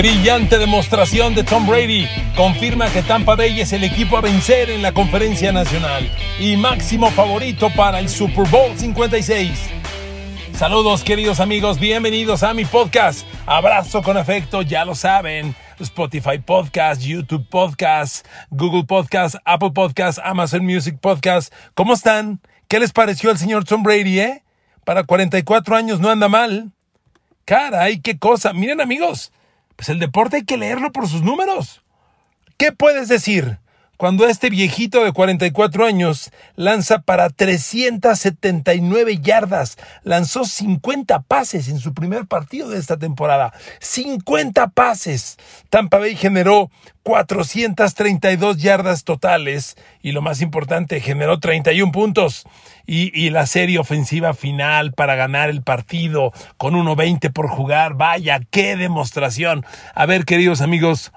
Brillante demostración de Tom Brady confirma que Tampa Bay es el equipo a vencer en la conferencia nacional y máximo favorito para el Super Bowl 56. Saludos queridos amigos, bienvenidos a mi podcast. Abrazo con afecto, ya lo saben. Spotify Podcast, YouTube Podcast, Google Podcast, Apple Podcast, Amazon Music Podcast. ¿Cómo están? ¿Qué les pareció el señor Tom Brady, eh? Para 44 años no anda mal. Caray, qué cosa. Miren amigos, pues el deporte hay que leerlo por sus números. ¿Qué puedes decir cuando este viejito de 44 años lanza para 379 yardas? Lanzó 50 pases en su primer partido de esta temporada. 50 pases. Tampa Bay generó 432 yardas totales y lo más importante, generó 31 puntos. Y, y, la serie ofensiva final para ganar el partido con 1.20 por jugar. Vaya, qué demostración. A ver, queridos amigos,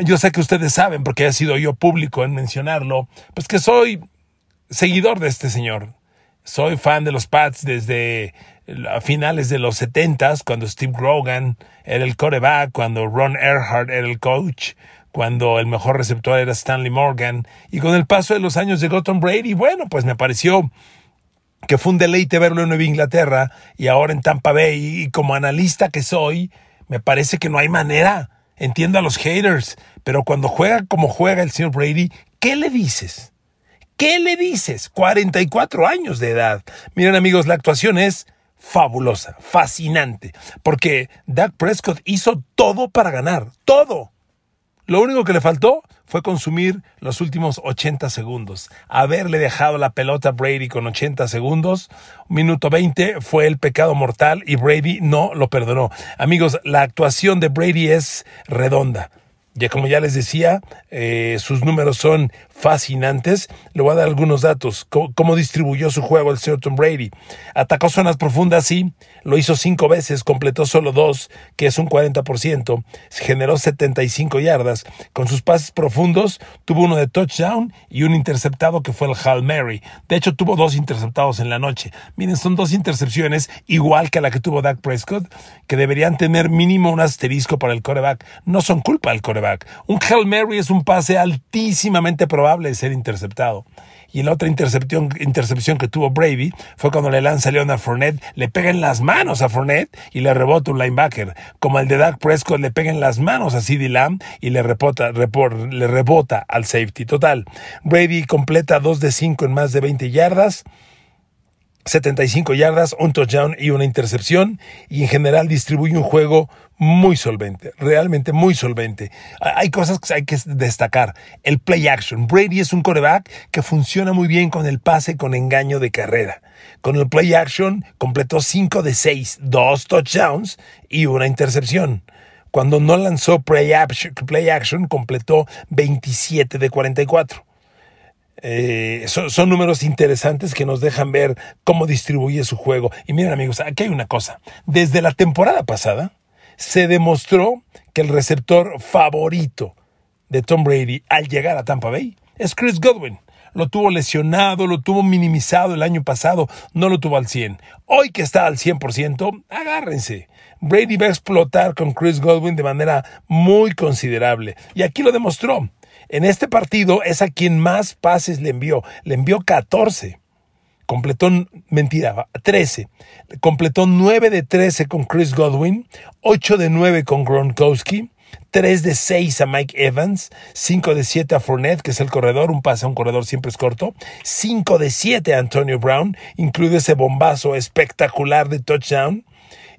yo sé que ustedes saben, porque he sido yo público en mencionarlo, pues que soy seguidor de este señor. Soy fan de los Pats desde finales de los 70 cuando Steve Grogan era el coreback, cuando Ron Earhart era el coach, cuando el mejor receptor era Stanley Morgan, y con el paso de los años llegó Tom Brady, bueno, pues me pareció que fue un deleite verlo en Nueva Inglaterra y ahora en Tampa Bay, y como analista que soy, me parece que no hay manera. Entiendo a los haters, pero cuando juega como juega el señor Brady, ¿qué le dices? ¿Qué le dices? 44 años de edad. Miren amigos, la actuación es fabulosa, fascinante, porque Dak Prescott hizo todo para ganar, todo. Lo único que le faltó fue consumir los últimos 80 segundos. Haberle dejado la pelota a Brady con 80 segundos, minuto 20, fue el pecado mortal y Brady no lo perdonó. Amigos, la actuación de Brady es redonda. Ya como ya les decía, eh, sus números son fascinantes. Le voy a dar algunos datos. Cómo, distribuyó su juego el señor Brady. Atacó zonas profundas, sí. Lo hizo cinco veces, completó solo dos, que es un 40%. Generó 75 yardas. Con sus pases profundos, tuvo uno de touchdown y un interceptado que fue el Hal Mary. De hecho, tuvo dos interceptados en la noche. Miren, son dos intercepciones, igual que la que tuvo Dak Prescott, que deberían tener mínimo un asterisco para el coreback. No son culpa del coreback un Hail Mary es un pase altísimamente probable de ser interceptado. Y la otra intercepción, intercepción que tuvo Brady fue cuando le lanza Leonard Fournette, le pega en las manos a Fournette y le rebota un linebacker. Como el de Dak Prescott le pega en las manos a CeeDee Lamb y le, rebota, le rebota al safety. Total, Brady completa 2 de 5 en más de 20 yardas. 75 yardas, un touchdown y una intercepción y en general distribuye un juego muy solvente, realmente muy solvente. Hay cosas que hay que destacar. El play action. Brady es un coreback que funciona muy bien con el pase con engaño de carrera. Con el play action completó 5 de 6, 2 touchdowns y una intercepción. Cuando no lanzó play action, completó 27 de 44. Eh, son, números interesantes que nos dejan ver cómo distribuye su juego. Y miren amigos, aquí hay una cosa. Desde la temporada pasada, se demostró que el receptor favorito de Tom Brady al llegar a Tampa Bay es Chris Godwin. Lo tuvo lesionado, lo tuvo minimizado el año pasado, no lo tuvo al 100. Hoy que está al 100%, agárrense. Brady va a explotar con Chris Godwin de manera muy considerable. Y aquí lo demostró. En este partido es a quien más pases le envió. Le envió 14 completó, mentira, 13. Completó 9 de 13 con Chris Godwin, 8 de 9 con Gronkowski, 3 de 6 a Mike Evans, 5 de 7 a Fournette, que es el corredor, un pase a un corredor siempre es corto, 5 de 7 a Antonio Brown, incluye ese bombazo espectacular de touchdown.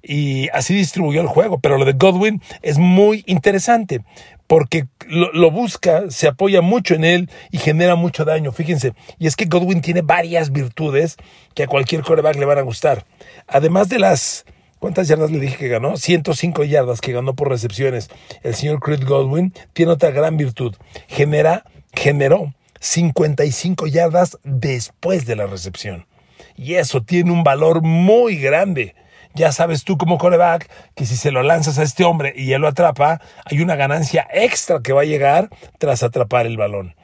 Y así distribuyó el juego, pero lo de Godwin es muy interesante porque lo, busca, se apoya mucho en él y genera mucho daño. Fíjense, y es que Godwin tiene varias virtudes que a cualquier coreback le van a gustar. Además de las, ¿cuántas yardas le dije que ganó? 105 yardas que ganó por recepciones. El señor Chris Godwin tiene otra gran virtud. Genera, generó 55 yardas después de la recepción. Y eso tiene un valor muy grande ya sabes tú como coreback que si se lo lanzas a este hombre y él lo atrapa, hay una ganancia extra que va a llegar tras atrapar el balón.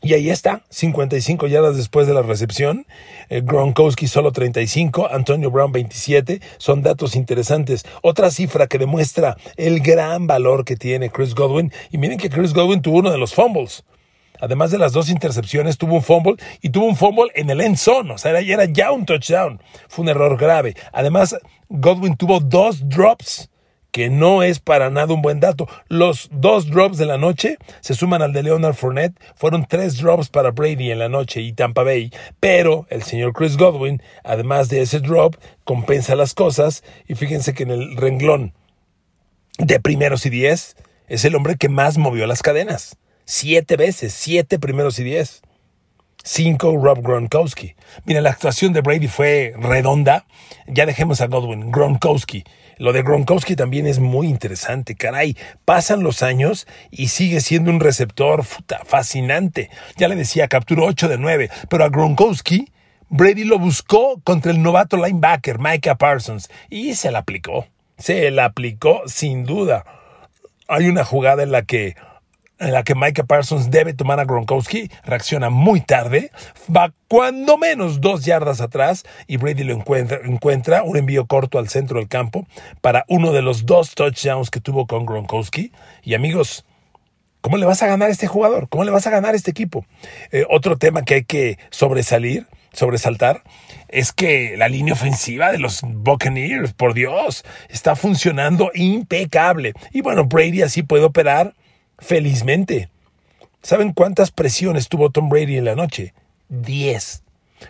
Y ahí está, 55 yardas después de la recepción. Eh, Gronkowski solo 35, Antonio Brown 27. Son datos interesantes. Otra cifra que demuestra el gran valor que tiene Chris Godwin. Y miren que Chris Godwin tuvo uno de los fumbles. Además de las dos intercepciones, tuvo un fumble y tuvo un fumble en el end zone. O sea, era ya un touchdown. Fue un error grave. Además, Godwin tuvo dos drops que no es para nada un buen dato. Los dos drops de la noche se suman al de Leonard Fournette. Fueron tres drops para Brady en la noche y Tampa Bay. Pero el señor Chris Godwin, además de ese drop, compensa las cosas. Y fíjense que en el renglón de primeros y diez es el hombre que más movió las cadenas. Siete veces, siete primeros y diez. Cinco Rob Gronkowski. Mira, la actuación de Brady fue redonda. Ya dejemos a Godwin. Gronkowski. Lo de Gronkowski también es muy interesante. Caray, pasan los años y sigue siendo un receptor fascinante. Ya le decía, capturó 8 de 9. Pero a Gronkowski, Brady lo buscó contra el novato linebacker Micah Parsons y se la aplicó. Se la aplicó sin duda. Hay una jugada en la que en la que Micah Parsons debe tomar a Gronkowski, reacciona muy tarde, va cuando menos dos yardas atrás y Brady lo encuentra, encuentra un envío corto al centro del campo para uno de los dos touchdowns que tuvo con Gronkowski. Y amigos, ¿cómo le vas a ganar a este jugador? ¿Cómo le vas a ganar a este equipo? Eh, otro tema que hay que sobresalir, sobresaltar, es que la línea ofensiva de los Buccaneers, por Dios, está funcionando impecable. Y bueno, Brady así puede operar felizmente. ¿Saben cuántas presiones tuvo Tom Brady en la noche? 10.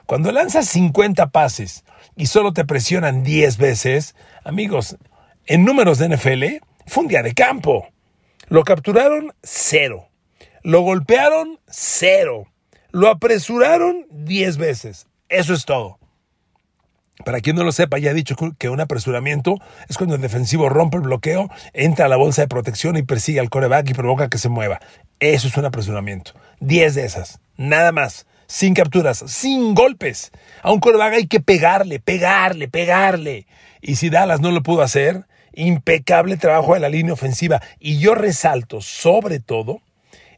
Cuando lanzas 50 pases y solo te presionan 10 veces, amigos, en números de NFL, fue un día de campo. Lo capturaron cero. Lo golpearon cero. Lo apresuraron 10 veces. Eso es todo. Para quien no lo sepa, ya he dicho que un apresuramiento es cuando el defensivo rompe el bloqueo, entra a la bolsa de protección y persigue al coreback y provoca que se mueva. Eso es un apresuramiento. Diez de esas. Nada más. Sin capturas, sin golpes. A un coreback hay que pegarle, pegarle, pegarle. Y si Dallas no lo pudo hacer, impecable trabajo de la línea ofensiva. Y yo resalto sobre todo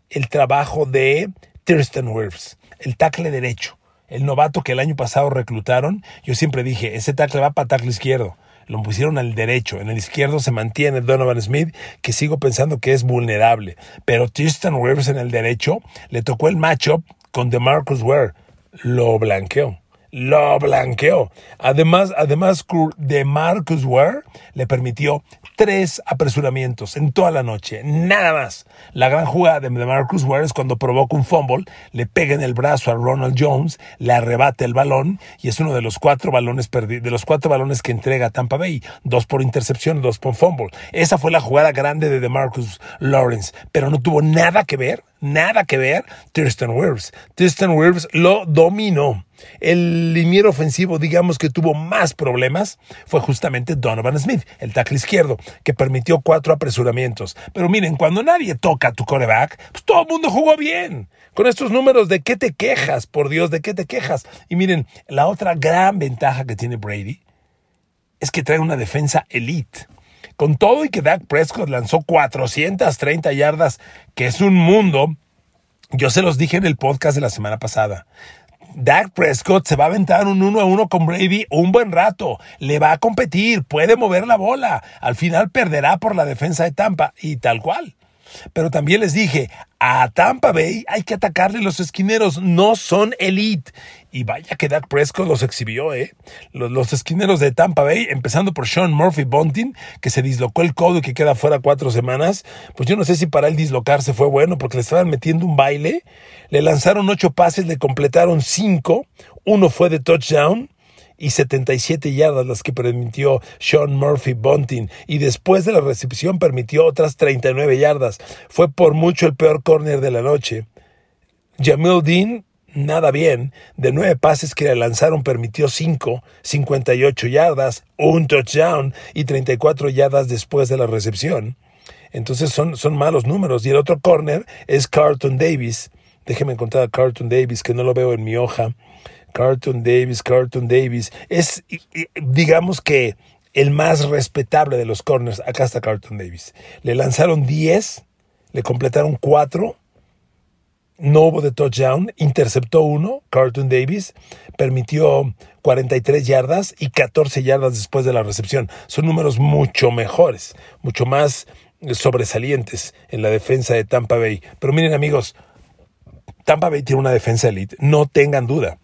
el trabajo de Thurston Wirfs, el tackle derecho el novato que el año pasado reclutaron, yo siempre dije, ese tackle va para tackle izquierdo. Lo pusieron al derecho. En el izquierdo se mantiene Donovan Smith, que sigo pensando que es vulnerable. Pero Tristan Rivers en el derecho le tocó el matchup con DeMarcus Ware. Lo blanqueó lo blanqueó. Además, además de Marcus Ware le permitió tres apresuramientos en toda la noche, nada más. La gran jugada de Marcus Ware es cuando provoca un fumble, le pega en el brazo a Ronald Jones, le arrebata el balón y es uno de los cuatro balones de los cuatro balones que entrega Tampa Bay, dos por intercepción, dos por fumble. Esa fue la jugada grande de DeMarcus Lawrence, pero no tuvo nada que ver, nada que ver Thurston Wirfs. Thurston Wirfs lo dominó. El liniero ofensivo, digamos que tuvo más problemas, fue justamente Donovan Smith, el tackle izquierdo, que permitió cuatro apresuramientos. Pero miren, cuando nadie toca a tu coreback, pues todo el mundo jugó bien. Con estos números, ¿de qué te quejas? Por Dios, ¿de qué te quejas? Y miren, la otra gran ventaja que tiene Brady es que trae una defensa elite. Con todo y que Dak Prescott lanzó 430 yardas, que es un mundo, yo se los dije en el podcast de la semana pasada. Dak Prescott se va a aventar un uno a uno con Brady un buen rato. Le va a competir, puede mover la bola. Al final perderá por la defensa de Tampa y tal cual. Pero también les dije, a Tampa Bay hay que atacarle los esquineros, no son elite. Y vaya que Dak Prescott los exhibió, ¿eh? Los, esquineros de Tampa Bay, empezando por Sean Murphy Bunting, que se dislocó el codo y que queda fuera cuatro semanas. Pues yo no sé si para él dislocarse fue bueno, porque le estaban metiendo un baile. Le lanzaron ocho pases, le completaron cinco. Uno fue de touchdown y 77 yardas las que permitió Sean Murphy Bunting y después de la recepción permitió otras 39 yardas. Fue por mucho el peor córner de la noche. Jamil Dean nada bien. De nueve pases que le lanzaron permitió cinco, 58 yardas, un touchdown y 34 yardas después de la recepción. Entonces son, son malos números. Y el otro corner es Carlton Davis. Déjeme encontrar a Carlton Davis, que no lo veo en mi hoja. Carlton Davis, Carlton Davis. Es, digamos que, el más respetable de los corners. Acá está Carlton Davis. Le lanzaron 10, le completaron 4 no hubo de touchdown, interceptó uno, Carlton Davis, permitió 43 yardas y 14 yardas después de la recepción. Son números mucho mejores, mucho más sobresalientes en la defensa de Tampa Bay. Pero miren amigos, Tampa Bay tiene una defensa elite, no tengan duda.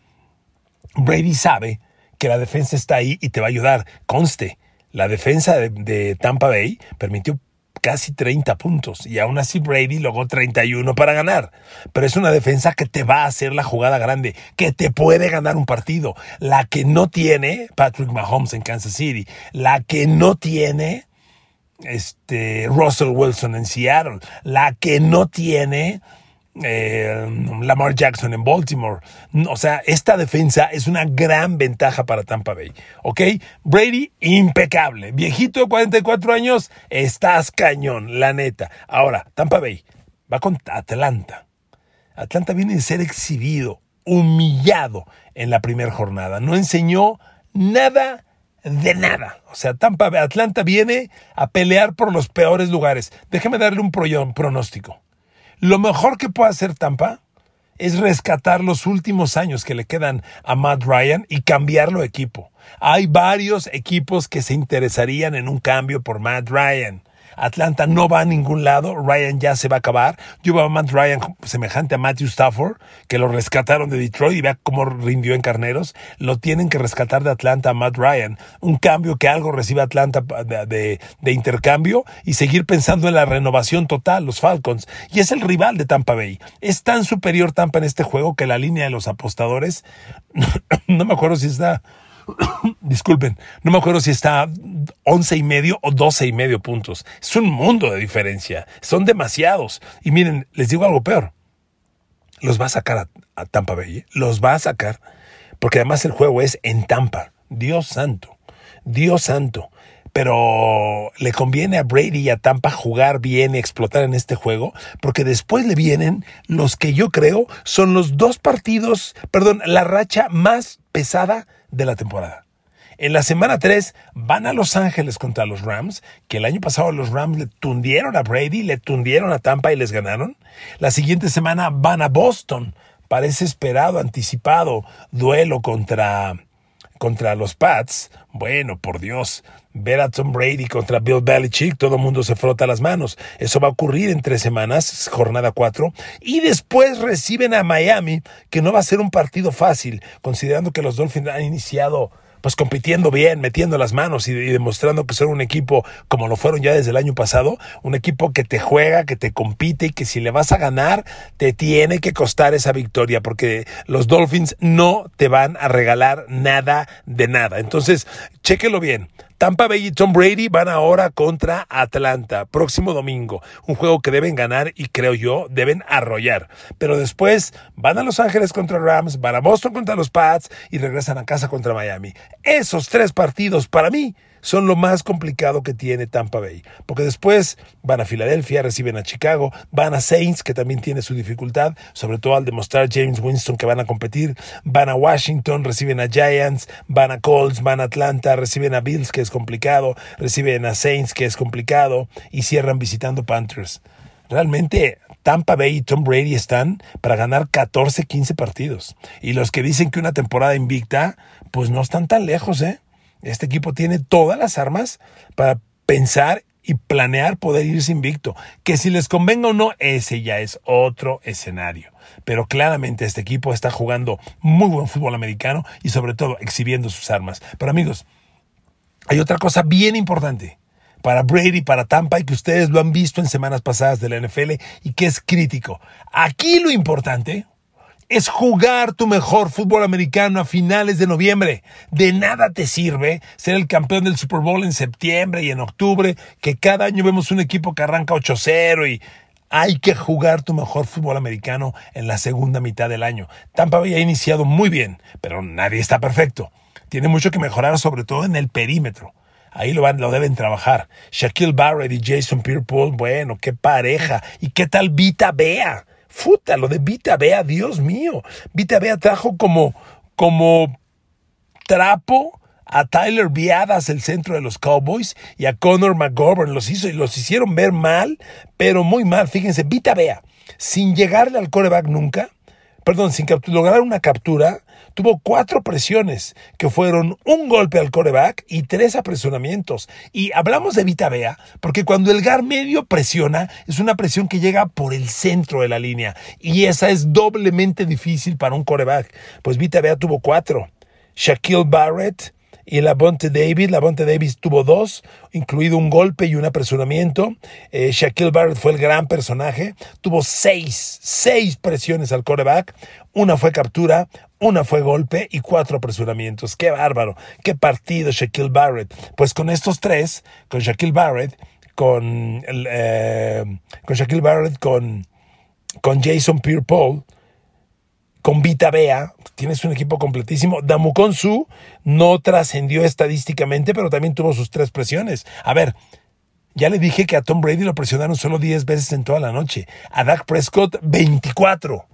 Brady sabe que la defensa está ahí y te va a ayudar. Conste, la defensa de, Tampa Bay permitió casi 30 puntos y aún así Brady logró 31 para ganar. Pero es una defensa que te va a hacer la jugada grande, que te puede ganar un partido. La que no tiene Patrick Mahomes en Kansas City, la que no tiene este, Russell Wilson en Seattle, la que no tiene eh, Lamar Jackson en Baltimore. O sea, esta defensa es una gran ventaja para Tampa Bay. ¿Ok? Brady, impecable. Viejito de 44 años, estás cañón, la neta. Ahora, Tampa Bay va con Atlanta. Atlanta viene de ser exhibido, humillado en la primera jornada. No enseñó nada de nada. O sea, Tampa Atlanta viene a pelear por los peores lugares. Déjeme darle un pronóstico. Lo mejor que puede hacer Tampa es rescatar los últimos años que le quedan a Matt Ryan y cambiarlo de equipo. Hay varios equipos que se interesarían en un cambio por Matt Ryan. Atlanta no va a ningún lado, Ryan ya se va a acabar. Yo veo a Matt Ryan semejante a Matthew Stafford, que lo rescataron de Detroit y vea cómo rindió en Carneros. Lo tienen que rescatar de Atlanta a Matt Ryan. Un cambio que algo recibe Atlanta de, de intercambio y seguir pensando en la renovación total, los Falcons. Y es el rival de Tampa Bay. Es tan superior Tampa en este juego que la línea de los apostadores, no me acuerdo si está disculpen, no me acuerdo si está 11 y medio o 12 y medio puntos. Es un mundo de diferencia. Son demasiados. Y miren, les digo algo peor. Los va a sacar a, Tampa Bay. ¿eh? Los va a sacar. Porque además el juego es en Tampa. Dios santo. Dios santo. Pero le conviene a Brady y a Tampa jugar bien y explotar en este juego, porque después le vienen los que yo creo son los dos partidos, perdón, la racha más pesada de la temporada. En la semana 3 van a Los Ángeles contra los Rams, que el año pasado los Rams le tundieron a Brady, le tundieron a Tampa y les ganaron. La siguiente semana van a Boston, parece esperado, anticipado, duelo contra, contra los Pats. Bueno, por Dios, ver a Tom Brady contra Bill Belichick, todo el mundo se frota las manos. Eso va a ocurrir en tres semanas, jornada cuatro. Y después reciben a Miami, que no va a ser un partido fácil, considerando que los Dolphins han iniciado pues compitiendo bien, metiendo las manos y, demostrando que son un equipo como lo fueron ya desde el año pasado, un equipo que te juega, que te compite y que si le vas a ganar, te tiene que costar esa victoria, porque los Dolphins no te van a regalar nada de nada. Entonces, chéquelo bien. Tampa Bay y Tom Brady van ahora contra Atlanta, próximo domingo. Un juego que deben ganar y creo yo deben arrollar. Pero después van a Los Ángeles contra Rams, van a Boston contra los Pats y regresan a casa contra Miami. Esos tres partidos para mí son lo más complicado que tiene Tampa Bay. Porque después van a Filadelfia, reciben a Chicago, van a Saints, que también tiene su dificultad, sobre todo al demostrar James Winston que van a competir, van a Washington, reciben a Giants, van a Colts, van a Atlanta, reciben a Bills, que es complicado, reciben a Saints, que es complicado, y cierran visitando Panthers. Realmente Tampa Bay y Tom Brady están para ganar 14, 15 partidos. Y los que dicen que una temporada invicta, pues no están tan lejos, ¿eh? Este equipo tiene todas las armas para pensar y planear poder irse invicto. Que si les convenga o no, ese ya es otro escenario. Pero claramente este equipo está jugando muy buen fútbol americano y sobre todo exhibiendo sus armas. Pero amigos, hay otra cosa bien importante para Brady, para Tampa y que ustedes lo han visto en semanas pasadas de la NFL y que es crítico. Aquí lo importante, es jugar tu mejor fútbol americano a finales de noviembre. De nada te sirve ser el campeón del Super Bowl en septiembre y en octubre, que cada año vemos un equipo que arranca 8-0 y hay que jugar tu mejor fútbol americano en la segunda mitad del año. Tampa había iniciado muy bien, pero nadie está perfecto. Tiene mucho que mejorar, sobre todo en el perímetro. Ahí lo, van, lo deben trabajar. Shaquille Barrett y Jason pierre bueno, qué pareja. ¿Y qué tal Vita Bea? Futa, lo de Vita Bea, Dios mío. Vita Bea trajo como, como trapo a Tyler Viadas, el centro de los Cowboys, y a Connor McGovern. Los hizo y los hicieron ver mal, pero muy mal. Fíjense, Vita Vea, sin llegarle al coreback nunca, perdón, sin lograr una captura, tuvo cuatro presiones, que fueron un golpe al coreback y tres apresuramientos. Y hablamos de Vita Vea, porque cuando el GAR medio presiona, es una presión que llega por el centro de la línea. Y esa es doblemente difícil para un coreback. Pues Vita Vea tuvo cuatro. Shaquille Barrett, y Labonte Davis. Labonte Davis tuvo dos, incluido un golpe y un apresuramiento. Eh, Shaquille Barrett fue el gran personaje. Tuvo seis, seis presiones al coreback. Una fue captura, una fue golpe y cuatro apresuramientos. ¡Qué bárbaro! ¡Qué partido Shaquille Barrett! Pues con estos tres, con Shaquille Barrett, con, eh, con Shaquille Barrett, con, con Jason Pierre-Paul, con Vita Bea, tienes un equipo completísimo. Damukon Su no trascendió estadísticamente, pero también tuvo sus tres presiones. A ver, ya le dije que a Tom Brady lo presionaron solo 10 veces en toda la noche. A Dak Prescott, 24.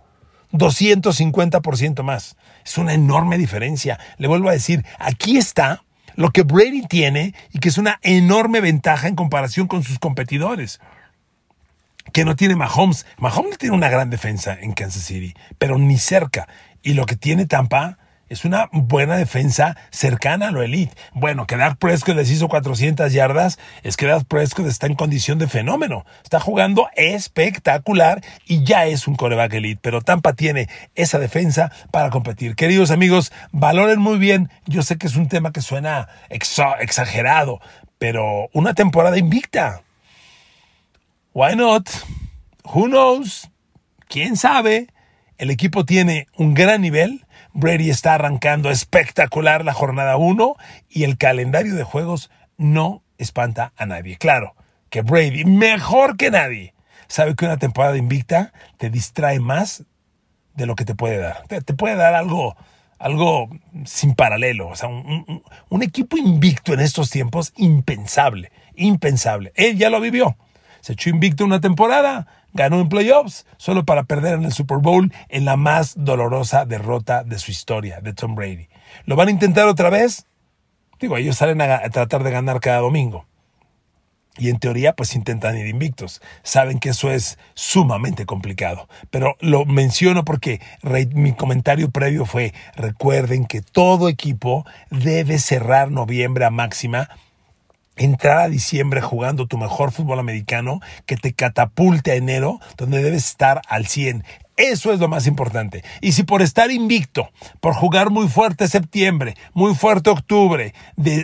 250% más. Es una enorme diferencia. Le vuelvo a decir, aquí está lo que Brady tiene y que es una enorme ventaja en comparación con sus competidores que no tiene Mahomes. Mahomes tiene una gran defensa en Kansas City, pero ni cerca. Y lo que tiene Tampa es una buena defensa cercana a lo elite. Bueno, que Dak Prescott les hizo 400 yardas, es que Dak Prescott está en condición de fenómeno. Está jugando espectacular y ya es un coreback elite. Pero Tampa tiene esa defensa para competir. Queridos amigos, valoren muy bien. Yo sé que es un tema que suena exagerado, pero una temporada invicta Why not? Who knows? ¿Quién sabe? El equipo tiene un gran nivel. Brady está arrancando espectacular la jornada 1 y el calendario de juegos no espanta a nadie. Claro que Brady, mejor que nadie, sabe que una temporada invicta te distrae más de lo que te puede dar. Te, puede dar algo, algo sin paralelo. O sea, un, un equipo invicto en estos tiempos, impensable, impensable. Él ya lo vivió. Se echó invicto una temporada, ganó en playoffs, solo para perder en el Super Bowl en la más dolorosa derrota de su historia, de Tom Brady. ¿Lo van a intentar otra vez? Digo, ellos salen a, tratar de ganar cada domingo. Y en teoría, pues intentan ir invictos. Saben que eso es sumamente complicado. Pero lo menciono porque mi comentario previo fue, recuerden que todo equipo debe cerrar noviembre a máxima entrar a diciembre jugando tu mejor fútbol americano que te catapulte a enero, donde debes estar al 100. Eso es lo más importante. Y si por estar invicto, por jugar muy fuerte septiembre, muy fuerte octubre,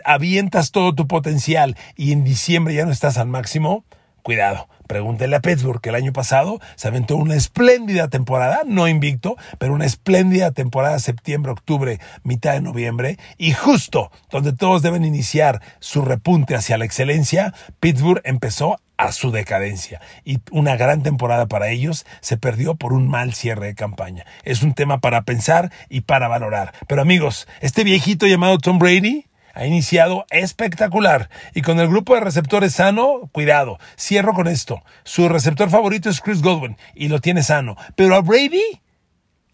avientas todo tu potencial y en diciembre ya no estás al máximo, cuidado. Pregúntele a Pittsburgh que el año pasado se aventó una espléndida temporada, no invicto, pero una espléndida temporada septiembre, octubre, mitad de noviembre, y justo donde todos deben iniciar su repunte hacia la excelencia, Pittsburgh empezó a su decadencia y una gran temporada para ellos se perdió por un mal cierre de campaña. Es un tema para pensar y para valorar. Pero amigos, este viejito llamado Tom Brady ha iniciado espectacular. Y con el grupo de receptores sano, cuidado, cierro con esto. Su receptor favorito es Chris Godwin y lo tiene sano. Pero a Brady,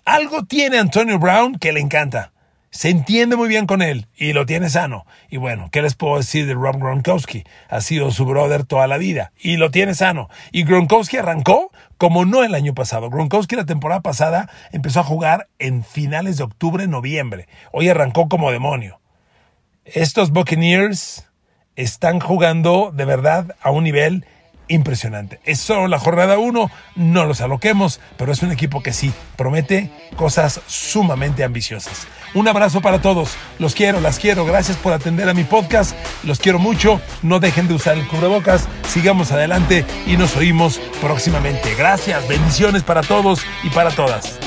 algo tiene Antonio Brown que le encanta. Se entiende muy bien con él y lo tiene sano. Y bueno, ¿qué les puedo decir de Rob Gronkowski? Ha sido su brother toda la vida y lo tiene sano. Y Gronkowski arrancó como no el año pasado. Gronkowski la temporada pasada empezó a jugar en finales de octubre, noviembre. Hoy arrancó como demonio estos Buccaneers están jugando de verdad a un nivel impresionante. Es solo la jornada 1, no los aloquemos, pero es un equipo que sí promete cosas sumamente ambiciosas. Un abrazo para todos, los quiero, las quiero, gracias por atender a mi podcast, los quiero mucho, no dejen de usar el cubrebocas, sigamos adelante y nos oímos próximamente. Gracias, bendiciones para todos y para todas.